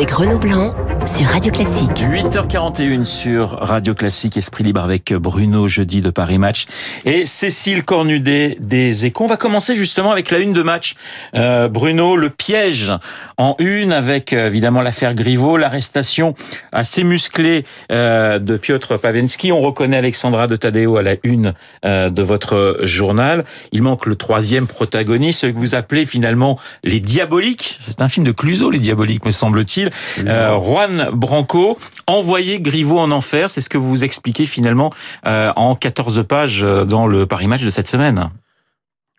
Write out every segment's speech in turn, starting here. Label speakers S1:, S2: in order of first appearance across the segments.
S1: avec Renaud Blanc sur Radio Classique.
S2: 8h41 sur Radio Classique, Esprit Libre avec Bruno jeudi de Paris Match et Cécile Cornudet des Échos. On va commencer justement avec la une de match. Euh, Bruno, le piège en une avec euh, évidemment l'affaire Griveaux, l'arrestation assez musclée euh, de Piotr Pavensky. On reconnaît Alexandra de Tadeo à la une euh, de votre journal. Il manque le troisième protagoniste, ce que vous appelez finalement les diaboliques. C'est un film de Cluzo, les diaboliques, me semble-t-il. Euh, Branco, envoyé Griveaux en enfer, c'est ce que vous expliquez finalement euh, en 14 pages euh, dans le Paris Match de cette semaine.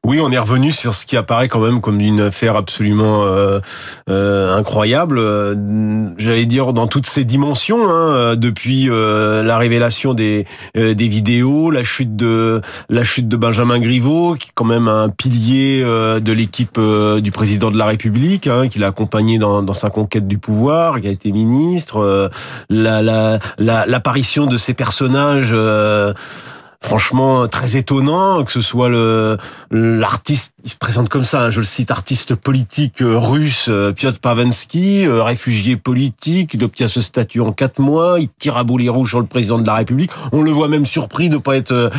S3: Oui, on est revenu sur ce qui apparaît quand même comme une affaire absolument euh, euh, incroyable. euh, J'allais dire dans toutes ses dimensions, hein, depuis la révélation des vidéos, la chute de la chute de Benjamin Griveaux, qui est quand même un pilier de l'équipe du président de la République, hein, qui l'a accompagné dans, sa conquête du pouvoir, qui a été ministre. la la la- l'apparition de ces personnages. Franchement très étonnant que ce soit le l'artiste il se présente comme ça hein, je le cite artiste politique euh, russe euh, Piotr Pavensky euh, réfugié politique il obtient ce statut en quatre mois il tire à boulet rouge sur le président de la République. On le voit même surpris de pas être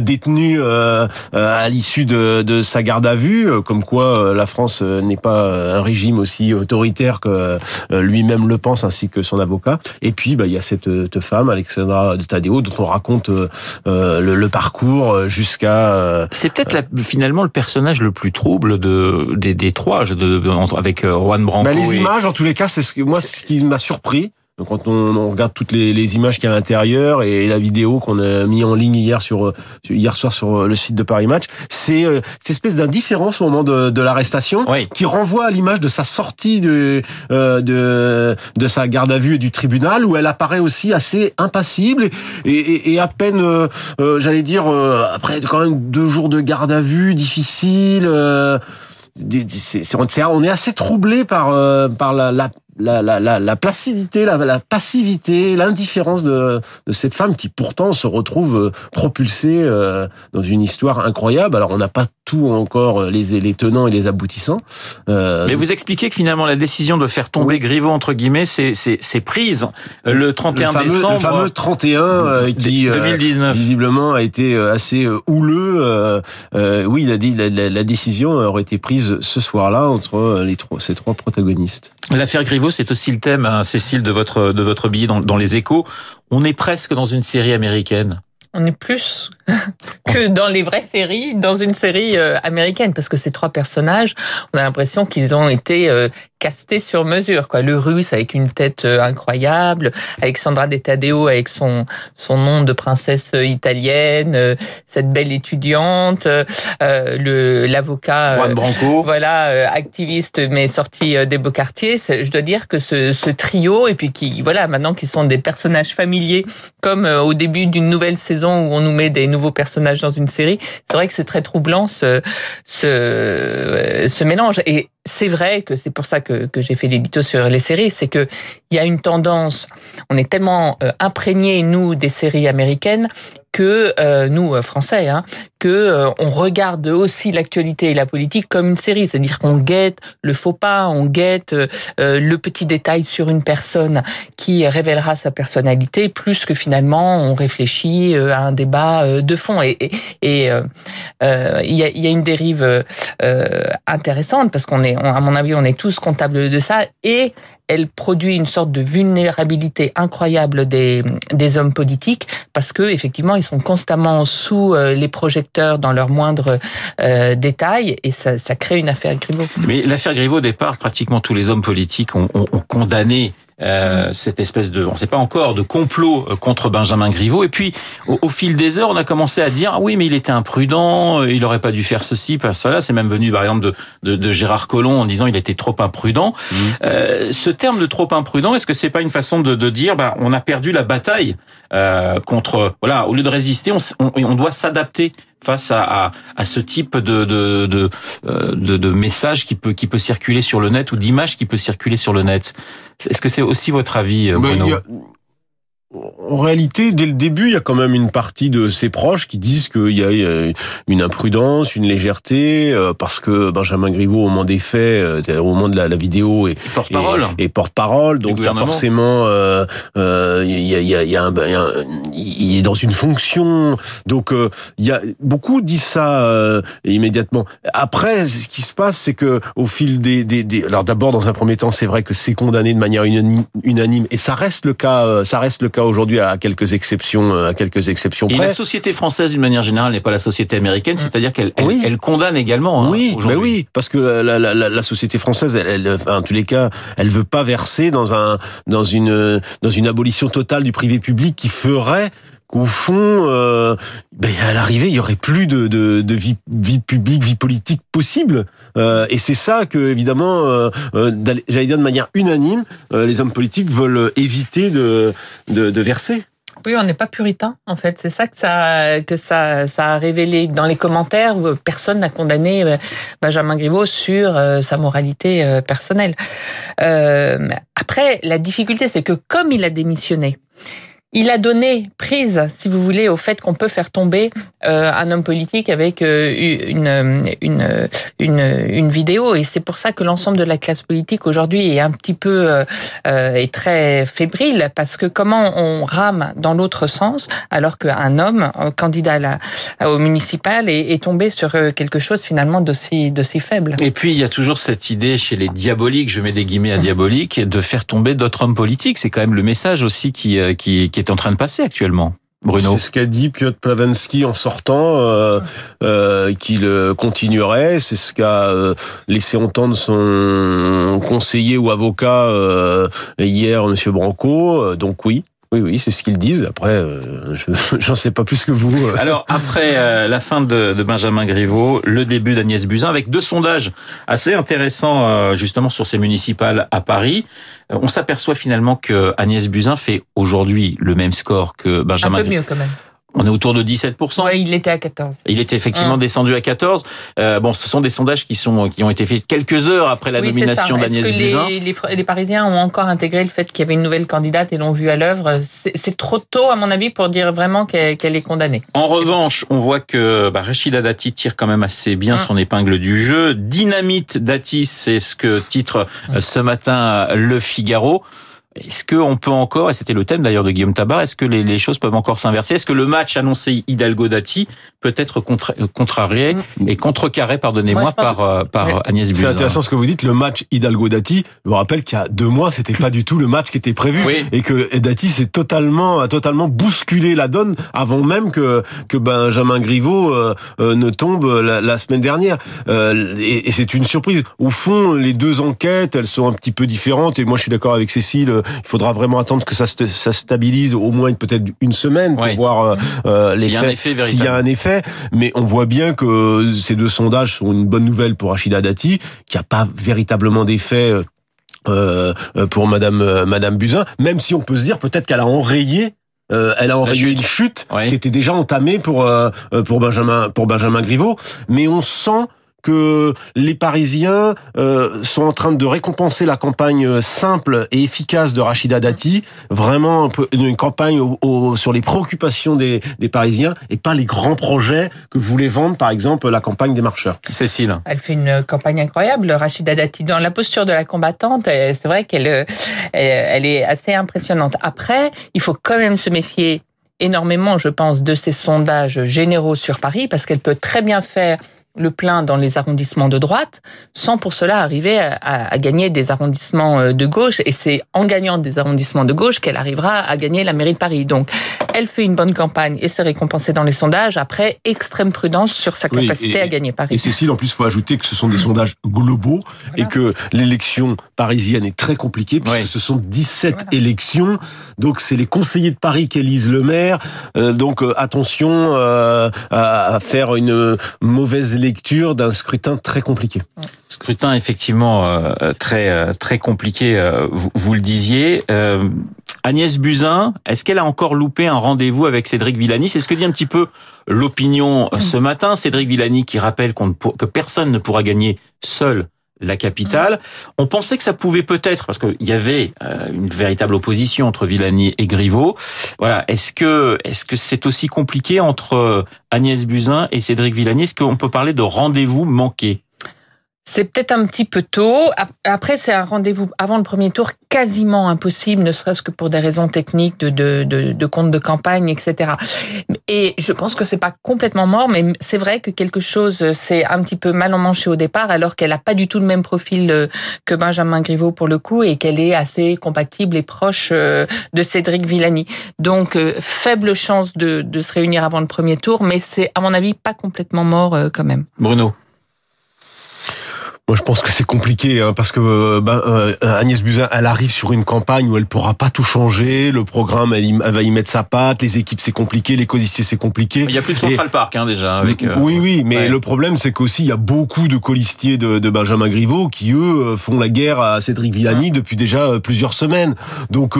S3: détenu à l'issue de, sa garde à vue comme quoi la France n'est pas un régime aussi autoritaire que lui-même le pense ainsi que son avocat. Et puis bah, il y a cette, cette femme Alexandra de Tadeo dont on raconte euh, le, le parcours euh, jusqu'à euh,
S2: C'est peut-être la- finalement le personnage le plus trouble de, des, des trois, de, de- entre- avec Juan Branco.
S3: bah, les
S2: et-
S3: images en tous les cas c'est ce que moi c'est ce qui m'a surpris donc quand on, on regarde toutes les, les images qu'il y a à l'intérieur et la vidéo qu'on a mis en ligne hier sur, hier soir sur euh, le site de Paris Match, c'est euh, cette espèce d'indifférence au moment de, de l'arrestation
S2: Oui.
S3: qui renvoie à l'image de sa sortie de, euh, de de sa garde à vue et du tribunal où elle apparaît aussi assez impassible et, et, et à peine, euh, euh, j'allais dire, euh, après quand même deux jours de garde à vue difficile. euh, c'est- on c'est- on est assez troublé par euh, par la, la la, la, la, la placidité, la, la passivité, l'indifférence de, de cette femme qui pourtant se retrouve euh, propulsée euh, dans une histoire incroyable. Alors on n'a pas tout encore euh, les, les tenants et les aboutissants. Euh,
S2: Mais vous expliquez que finalement la décision de faire tomber
S3: Oui.
S2: Griveaux entre guillemets, c'est prise le 31
S3: le fameux,
S2: décembre
S3: le fameux 31 euh, qui euh,
S2: 2019.
S3: visiblement a été assez houleux. euh, euh, oui, il a dit la, la, la décision aurait été prise ce soir-là entre les trois, ces trois protagonistes.
S2: L'affaire Griveaux, c'est aussi le thème, hein, Cécile, de votre de votre billet dans, dans les Échos. On est presque dans une série américaine.
S4: On est plus que dans les vraies séries, dans une série euh, américaine, parce que ces trois personnages, on a l'impression qu'ils ont été euh, castés sur mesure. Quoi. Le russe avec une tête euh, incroyable, Alexandra De Tadeo avec son son nom de princesse italienne, cette belle étudiante, euh, le l'avocat.
S2: Juan
S4: euh,
S2: Branco.
S4: voilà, euh, activiste mais sorti des beaux quartiers. Je dois dire que ce, ce trio et puis qui, voilà, maintenant qui sont des personnages familiers, comme au début d'une nouvelle saison où on nous met des nouveaux personnages dans une série, c'est vrai que c'est très troublant ce ce, euh, mélange. Et c'est vrai que c'est pour ça que, j'ai fait l'édito sur les séries, c'est que il y a une tendance. On est tellement euh, imprégnés nous des séries américaines que euh, nous euh, français, hein, que euh, on regarde aussi l'actualité et la politique comme une série, c'est-à-dire qu'on guette le faux pas, on guette euh, euh, le petit détail sur une personne qui révélera sa personnalité, plus que finalement on réfléchit euh, à un débat de fond. Et, et, et, il y, a, il y a une dérive intéressante parce qu'on est, on- à mon avis, on est tous comptables de ça et elle produit une sorte de vulnérabilité incroyable des, des hommes politiques parce que effectivement ils sont constamment sous euh, les projecteurs dans leurs moindres euh, détails et ça, ça crée une affaire Griveaux.
S2: Mais l'affaire Griveaux, au départ, pratiquement tous les hommes politiques ont, ont- ont condamné euh, cette espèce de, on ne sait pas encore, de complot euh, contre Benjamin Griveaux. Et puis, au, au fil des heures, on a commencé à dire, ah oui, mais il était imprudent, euh, il n'aurait pas dû faire ceci, pas cela. C'est même venu, par exemple, de, de, de Gérard Collomb en disant il était trop imprudent. Euh, ce terme de trop imprudent, est-ce que c'est pas une façon de, de dire, bah, on a perdu la bataille euh, contre, voilà, au lieu de résister, on, on, on doit s'adapter face à, à, à ce type de, de, de, euh, de, de message qui peut, qui peut circuler sur le net ou d'image qui peut circuler sur le net. Est-ce que c'est aussi votre avis, euh,
S3: Mais
S2: Bruno?
S3: En réalité, dès le début, il y a quand même une partie de ses proches qui disent qu'il y a une imprudence, une légèreté, euh, parce que Benjamin Griveaux, au moment des faits, au moment de la, vidéo,
S2: est porte-parole.
S3: Et, porte-parole, donc il y a forcément, euh, euh, il, y a, il, y a, il, y a un, il est dans une fonction. Donc il y a beaucoup disent ça immédiatement. Après, ce qui se passe, c'est que au fil des, des, des alors d'abord dans un premier temps, c'est vrai que c'est condamné de manière unanime, et ça reste le cas, ça reste le cas aujourd'hui à quelques exceptions, euh, à quelques exceptions près.
S2: Et la société française, d'une manière générale, n'est pas la société américaine, c'est-à-dire qu'elle elle, condamne également.
S3: Hein, oui, ben oui, parce que la, la, la, la société française, elle, elle, en tous les cas, elle veut pas verser dans un dans une dans une abolition totale du privé public qui ferait qu'au fond, euh, ben, à l'arrivée, il y aurait plus de, vie, publique, vie politique possible. Euh, et c'est ça que, évidemment, euh, j'allais dire de manière unanime, les hommes politiques veulent éviter de, verser.
S4: Oui, on n'est pas puritain, en fait. C'est ça que ça a révélé dans les commentaires. Personne n'a condamné Benjamin Griveaux sur sa moralité personnelle. Après, la difficulté, c'est que comme il a démissionné, il a donné prise, si vous voulez, au fait qu'on peut faire tomber euh, un homme politique avec euh, une, une, une, une vidéo. Et c'est pour ça que l'ensemble de la classe politique aujourd'hui est un petit peu euh, est très fébrile, parce que comment on rame dans l'autre sens, alors qu'un homme, candidat au municipal, est, tombé sur quelque chose finalement d'aussi d'aussi faible.
S2: Et puis il y a toujours cette idée chez les diaboliques, je mets des guillemets à diaboliques, de faire tomber d'autres hommes politiques. C'est quand même le message aussi qui, qui, qui est en train de passer actuellement. Bruno.
S3: C'est ce qu'a dit Piotr Plavensky en sortant, euh, euh, qu'il continuerait. C'est ce qu'a euh, laissé entendre son conseiller ou avocat euh, hier, Monsieur Branco. Donc oui, oui, oui, c'est ce qu'ils disent. Après, euh, j'en sais pas plus que vous.
S2: Alors, après euh, la fin de, de, Benjamin Griveaux, le début d'Agnès Buzyn, avec deux sondages assez intéressants, euh, justement, sur ces municipales à Paris. on s'aperçoit finalement que Agnès Buzyn fait aujourd'hui le même score que Benjamin
S4: Un peu mieux, quand même.
S2: On est autour de 17%.
S4: Oui, il était à 14.
S2: Il était effectivement descendu à 14. Euh, bon, ce sont des sondages qui sont qui ont été faits quelques heures après la nomination d'Agnès Buzyn.
S4: Les, les, les, Parisiens ont encore intégré le fait qu'il y avait une nouvelle candidate et l'ont vu à l'œuvre? C'est trop tôt, à mon avis, pour dire vraiment qu'elle est condamnée.
S2: En revanche, on voit que bah, Rachida Dati tire quand même assez bien son épingle du jeu. Dynamite Dati, c'est ce que titre euh, ce matin Le Figaro. Est-ce qu'on peut encore, et c'était le thème d'ailleurs de Guillaume Tabar, est-ce que les, les, choses peuvent encore s'inverser? Est-ce que le match annoncé Hidalgo-Dati peut être contra contrarié mm. et contrecarré, pardonnez-moi, par, euh, par Agnès Buzyn
S3: C'est intéressant ce que vous dites. Le match Hidalgo-Dati, je vous rappelle qu'il y a deux mois, c'était pas du tout le match qui était prévu et que Dati s'est totalement, a totalement bousculé la donne avant même que, que Benjamin Griveaux euh, euh, ne tombe la, la semaine dernière. Euh, et, et c'est une surprise. Au fond, les deux enquêtes, elles sont un petit peu différentes et moi je suis d'accord avec Cécile il faudra vraiment attendre que ça se ça stabilise au moins peut-être une semaine pour voir euh, euh l'effet s'il y a un effet. Mais on voit bien que ces deux sondages sont une bonne nouvelle pour Rachida Dati, qui a pas véritablement d'effet. Euh, euh, pour Madame euh, Madame Buzyn, même si on peut se dire peut-être qu'elle a enrayé euh, elle a enrayé une chute qui était déjà entamée pour pour Benjamin pour Benjamin Griveaux, mais on sent que les Parisiens euh, sont en train de récompenser la campagne simple et efficace de Rachida Dati, vraiment un peu, une campagne sur les préoccupations des, des, Parisiens et pas les grands projets que voulait vendre par exemple la campagne des marcheurs.
S2: Cécile.
S4: Elle fait une campagne incroyable, Rachida Dati, dans la posture de la combattante, c'est vrai qu'elle elle est assez impressionnante. Après, il faut quand même se méfier énormément, je pense, de ces sondages généraux sur Paris, parce qu'elle peut très bien faire le plein dans les arrondissements de droite, sans pour cela arriver à, gagner des arrondissements euh, de gauche. Et c'est en gagnant des arrondissements de gauche qu'elle arrivera à gagner la mairie de Paris. Donc, elle fait une bonne campagne et c'est récompensé dans les sondages. Après, extrême prudence sur sa capacité à gagner Paris.
S3: Et Cécile, en plus, il faut ajouter que ce sont des sondages globaux et que l'élection parisienne est très compliquée puisque ce sont 17 élections. Donc, c'est les conseillers de Paris qui élisent le maire. Euh, donc, euh, attention à faire une mauvaise lecture d'un scrutin très compliqué.
S2: Scrutin effectivement euh, très euh, très compliqué, euh, vous, vous, le disiez. Agnès Buzyn, est-ce qu'elle a encore loupé un rendez-vous avec Cédric Villani? C'est ce que dit un petit peu l'opinion ce matin. Cédric Villani qui rappelle qu'on que personne ne pourra gagner seul la capitale. On pensait que ça pouvait peut-être, parce qu'il y avait euh, une véritable opposition entre Villani et Griveaux. Voilà. Est-ce que est-ce que c'est aussi compliqué entre Agnès Buzyn et Cédric Villani? Est-ce qu'on peut parler de rendez-vous manqué?
S4: C'est peut-être un petit peu tôt. Après, c'est un rendez-vous avant le premier tour quasiment impossible, ne serait-ce que pour des raisons techniques de, de, de, de compte de campagne, etc. Et je pense que c'est pas complètement mort, mais c'est vrai que quelque chose s'est un petit peu mal emmanché au départ, alors qu'elle a pas du tout le même profil euh, que Benjamin Griveaux pour le coup, et qu'elle est assez compatible et proche euh, de Cédric Villani. Donc, euh, faible chance de, de se réunir avant le premier tour, mais c'est à mon avis pas complètement mort quand même.
S2: Bruno.
S3: Moi, je pense que c'est compliqué hein, parce que euh, ben, euh, Agnès Buzyn, elle arrive sur une campagne où elle pourra pas tout changer. Le programme, elle, va y mettre sa patte. Les équipes, c'est compliqué. Les colistiers, c'est compliqué.
S2: Il y a plus de Central Park hein, déjà. Avec,
S3: euh, oui, oui, mais le problème, c'est qu'aussi il y a beaucoup de colistiers de, de, Benjamin Griveaux qui eux font la guerre à Cédric Villani depuis déjà plusieurs semaines. Donc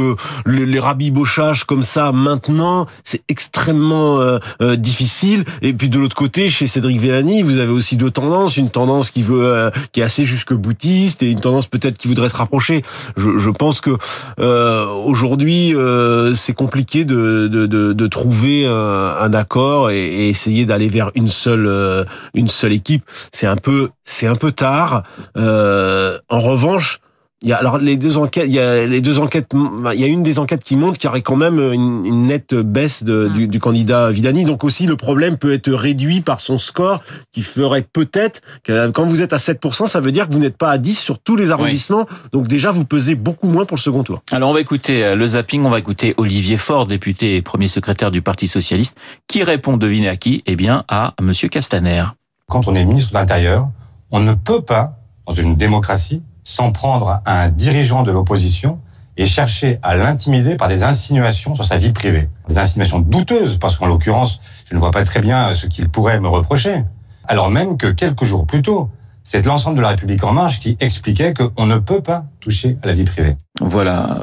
S3: les, les rabibochages comme ça maintenant, c'est extrêmement difficile. Et puis de l'autre côté, chez Cédric Villani, vous avez aussi deux tendances. Une tendance qui veut qui est assez jusque boutiste et une tendance peut-être qui voudrait se rapprocher. Je, pense que euh, aujourd'hui euh, c'est compliqué de, de, trouver un, un, accord et, et essayer d'aller vers une seule euh, une seule équipe. C'est un peu c'est un peu tard. Euh, en revanche, il y a, alors les deux enquêtes, il y a les deux enquêtes, il y a une des enquêtes qui montre qu'il y aurait quand même une, une nette baisse de, du, du, candidat Vidani. Donc aussi le problème peut être réduit par son score, qui ferait peut-être que quand vous êtes à 7%, ça veut dire que vous n'êtes pas à 10 sur tous les arrondissements. Oui. Donc déjà vous pesez beaucoup moins pour le second tour.
S2: Alors on va écouter euh, le zapping, on va écouter Olivier Faure, député et premier secrétaire du Parti socialiste, qui répond, devinez à qui? Eh bien à Monsieur Castaner.
S5: Quand on est ministre de l'Intérieur, on ne peut pas, dans une démocratie, s'en prendre à un dirigeant de l'opposition et chercher à l'intimider par des insinuations sur sa vie privée. Des insinuations douteuses, parce qu'en l'occurrence, je ne vois pas très bien ce qu'il pourrait me reprocher. Alors même que quelques jours plus tôt, c'est l'ensemble de la République en marche qui expliquait qu'on ne peut pas toucher à la vie privée.
S2: Voilà,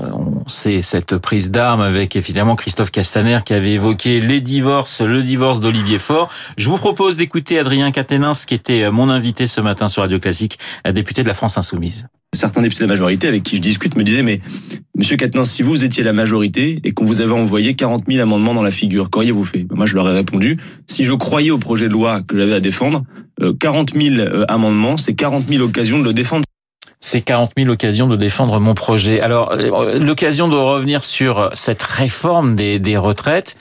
S2: sait cette prise d'armes avec évidemment Christophe Castaner qui avait évoqué les divorces, le divorce d'Olivier Faure. Je vous propose d'écouter Adrien Caténins qui était mon invité ce matin sur Radio Classique, député de la France Insoumise.
S6: Certains députés de la majorité avec qui je discute me disaient mais Monsieur Caténins, si vous étiez la majorité et qu'on vous avait envoyé 40 000 amendements dans la figure, qu'auriez-vous fait? Moi je leur ai répondu si je croyais au projet de loi que j'avais à défendre, 40 000 amendements, c'est 40 000 occasions de le défendre.
S2: C'est 40 000 occasions de défendre mon projet. Alors, l'occasion de revenir sur cette réforme des, des retraites,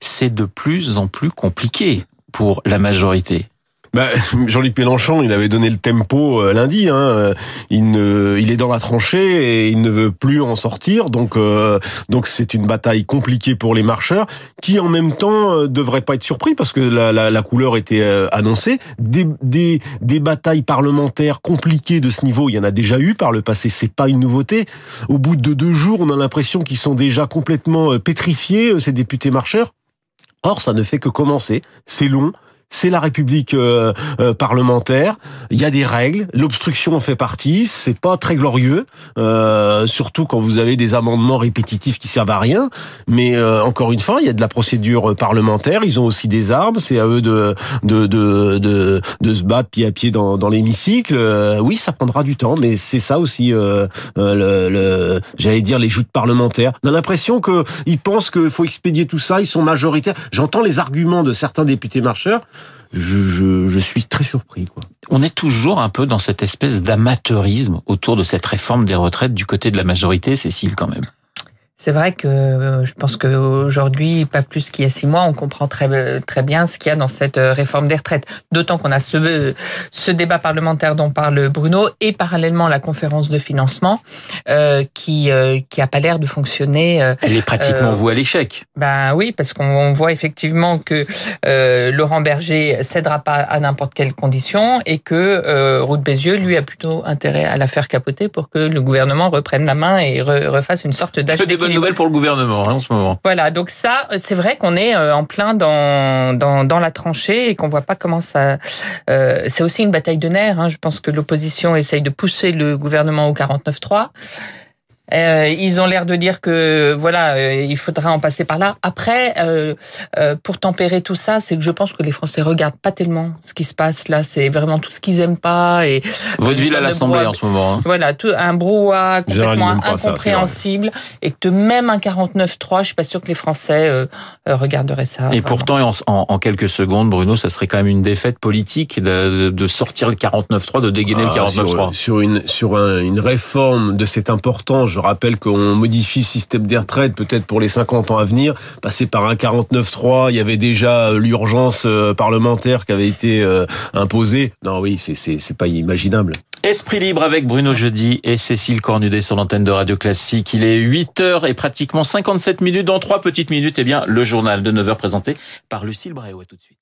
S2: c'est de plus en plus compliqué pour la majorité.
S3: Bah, Jean-Luc Mélenchon, il avait donné le tempo euh, lundi. Hein. Il, ne, il est dans la tranchée et il ne veut plus en sortir. Donc, euh, donc c'est une bataille compliquée pour les marcheurs, qui en même temps euh, devraient pas être surpris parce que la, la, la couleur était euh, annoncée. Des, des, des batailles parlementaires compliquées de ce niveau, il y en a déjà eu par le passé. C'est pas une nouveauté. Au bout de deux jours, on a l'impression qu'ils sont déjà complètement pétrifiés ces députés marcheurs. Or, ça ne fait que commencer. C'est long c'est la République euh, euh, parlementaire. Il y a des règles. L'obstruction en fait partie. C'est pas très glorieux, euh, surtout quand vous avez des amendements répétitifs qui servent à rien. Mais euh, encore une fois, il y a de la procédure parlementaire. Ils ont aussi des armes. C'est à eux de de, de de de, se battre pied à pied dans, dans l'hémicycle. Euh, oui, ça prendra du temps, mais c'est ça aussi. le, le j'allais dire les joutes parlementaires. On a l'impression que ils pensent qu'il faut expédier tout ça. Ils sont majoritaires. J'entends les arguments de certains députés marcheurs je, je, je, suis très surpris.
S2: On est toujours un peu dans cette espèce d'amateurisme autour de cette réforme des retraites du côté de la majorité, Cécile, quand même.
S4: C'est vrai que euh, je pense qu'aujourd'hui, pas plus qu'il y a six mois, on comprend très, très bien ce qu'il y a dans cette euh, réforme des retraites. D'autant qu'on a ce, ce débat parlementaire dont parle Bruno et parallèlement la conférence de financement euh, qui euh, qui a pas l'air de fonctionner.
S2: Elle est pratiquement euh, vouée à l'échec.
S4: Ben oui, parce qu'on voit effectivement que Laurent Berger cédera pas à n'importe quelle condition et que Ruth Bézieux lui a plutôt intérêt à la faire capoter pour que le gouvernement reprenne la main et re, refasse une sorte d'achat
S2: nouvelle pour le gouvernement hein, en ce moment.
S4: Voilà, donc ça, c'est vrai qu'on est euh, en plein dans, dans, dans la tranchée et qu'on voit pas comment ça. Euh, c'est aussi une bataille de nerfs. Hein. Je pense que l'opposition essaye de pousser le gouvernement au 49-3. Euh, ils ont l'air de dire que voilà, euh, il faudra en passer par là. Après, euh, euh, pour tempérer tout ça, c'est que je pense que les Français regardent pas tellement ce qui se passe là. C'est vraiment tout ce qu'ils aiment pas et
S2: Votre ville à l'Assemblée en ce moment. hein.
S4: Voilà, tout, un brouhaha complètement
S3: ça,
S4: incompréhensible et que même un 49-3, je suis pas sûre que les Français euh, regarderaient ça.
S2: Et
S4: vraiment.
S2: pourtant, en, en- en quelques secondes, Bruno, ça serait quand même une défaite politique de, de sortir le 49-3, de dégainer
S3: Ah,
S2: le 49-3.
S3: sur, sur une sur un- une réforme de cette importance, je rappelle qu'on modifie le système des retraites peut-être pour les 50 ans à venir, passer par un 49.3, il y avait déjà euh, l'urgence euh, parlementaire qui avait été euh, imposée. Non, oui, c'est c'est c'est pas imaginable.
S2: Esprit libre avec Bruno Jeudi et Cécile Cornudet sur l'antenne de Radio Classique. Il est 8h et pratiquement 57 minutes. Dans trois petites minutes, eh bien, le journal de 9h présenté par Lucille Bréau. À tout de suite.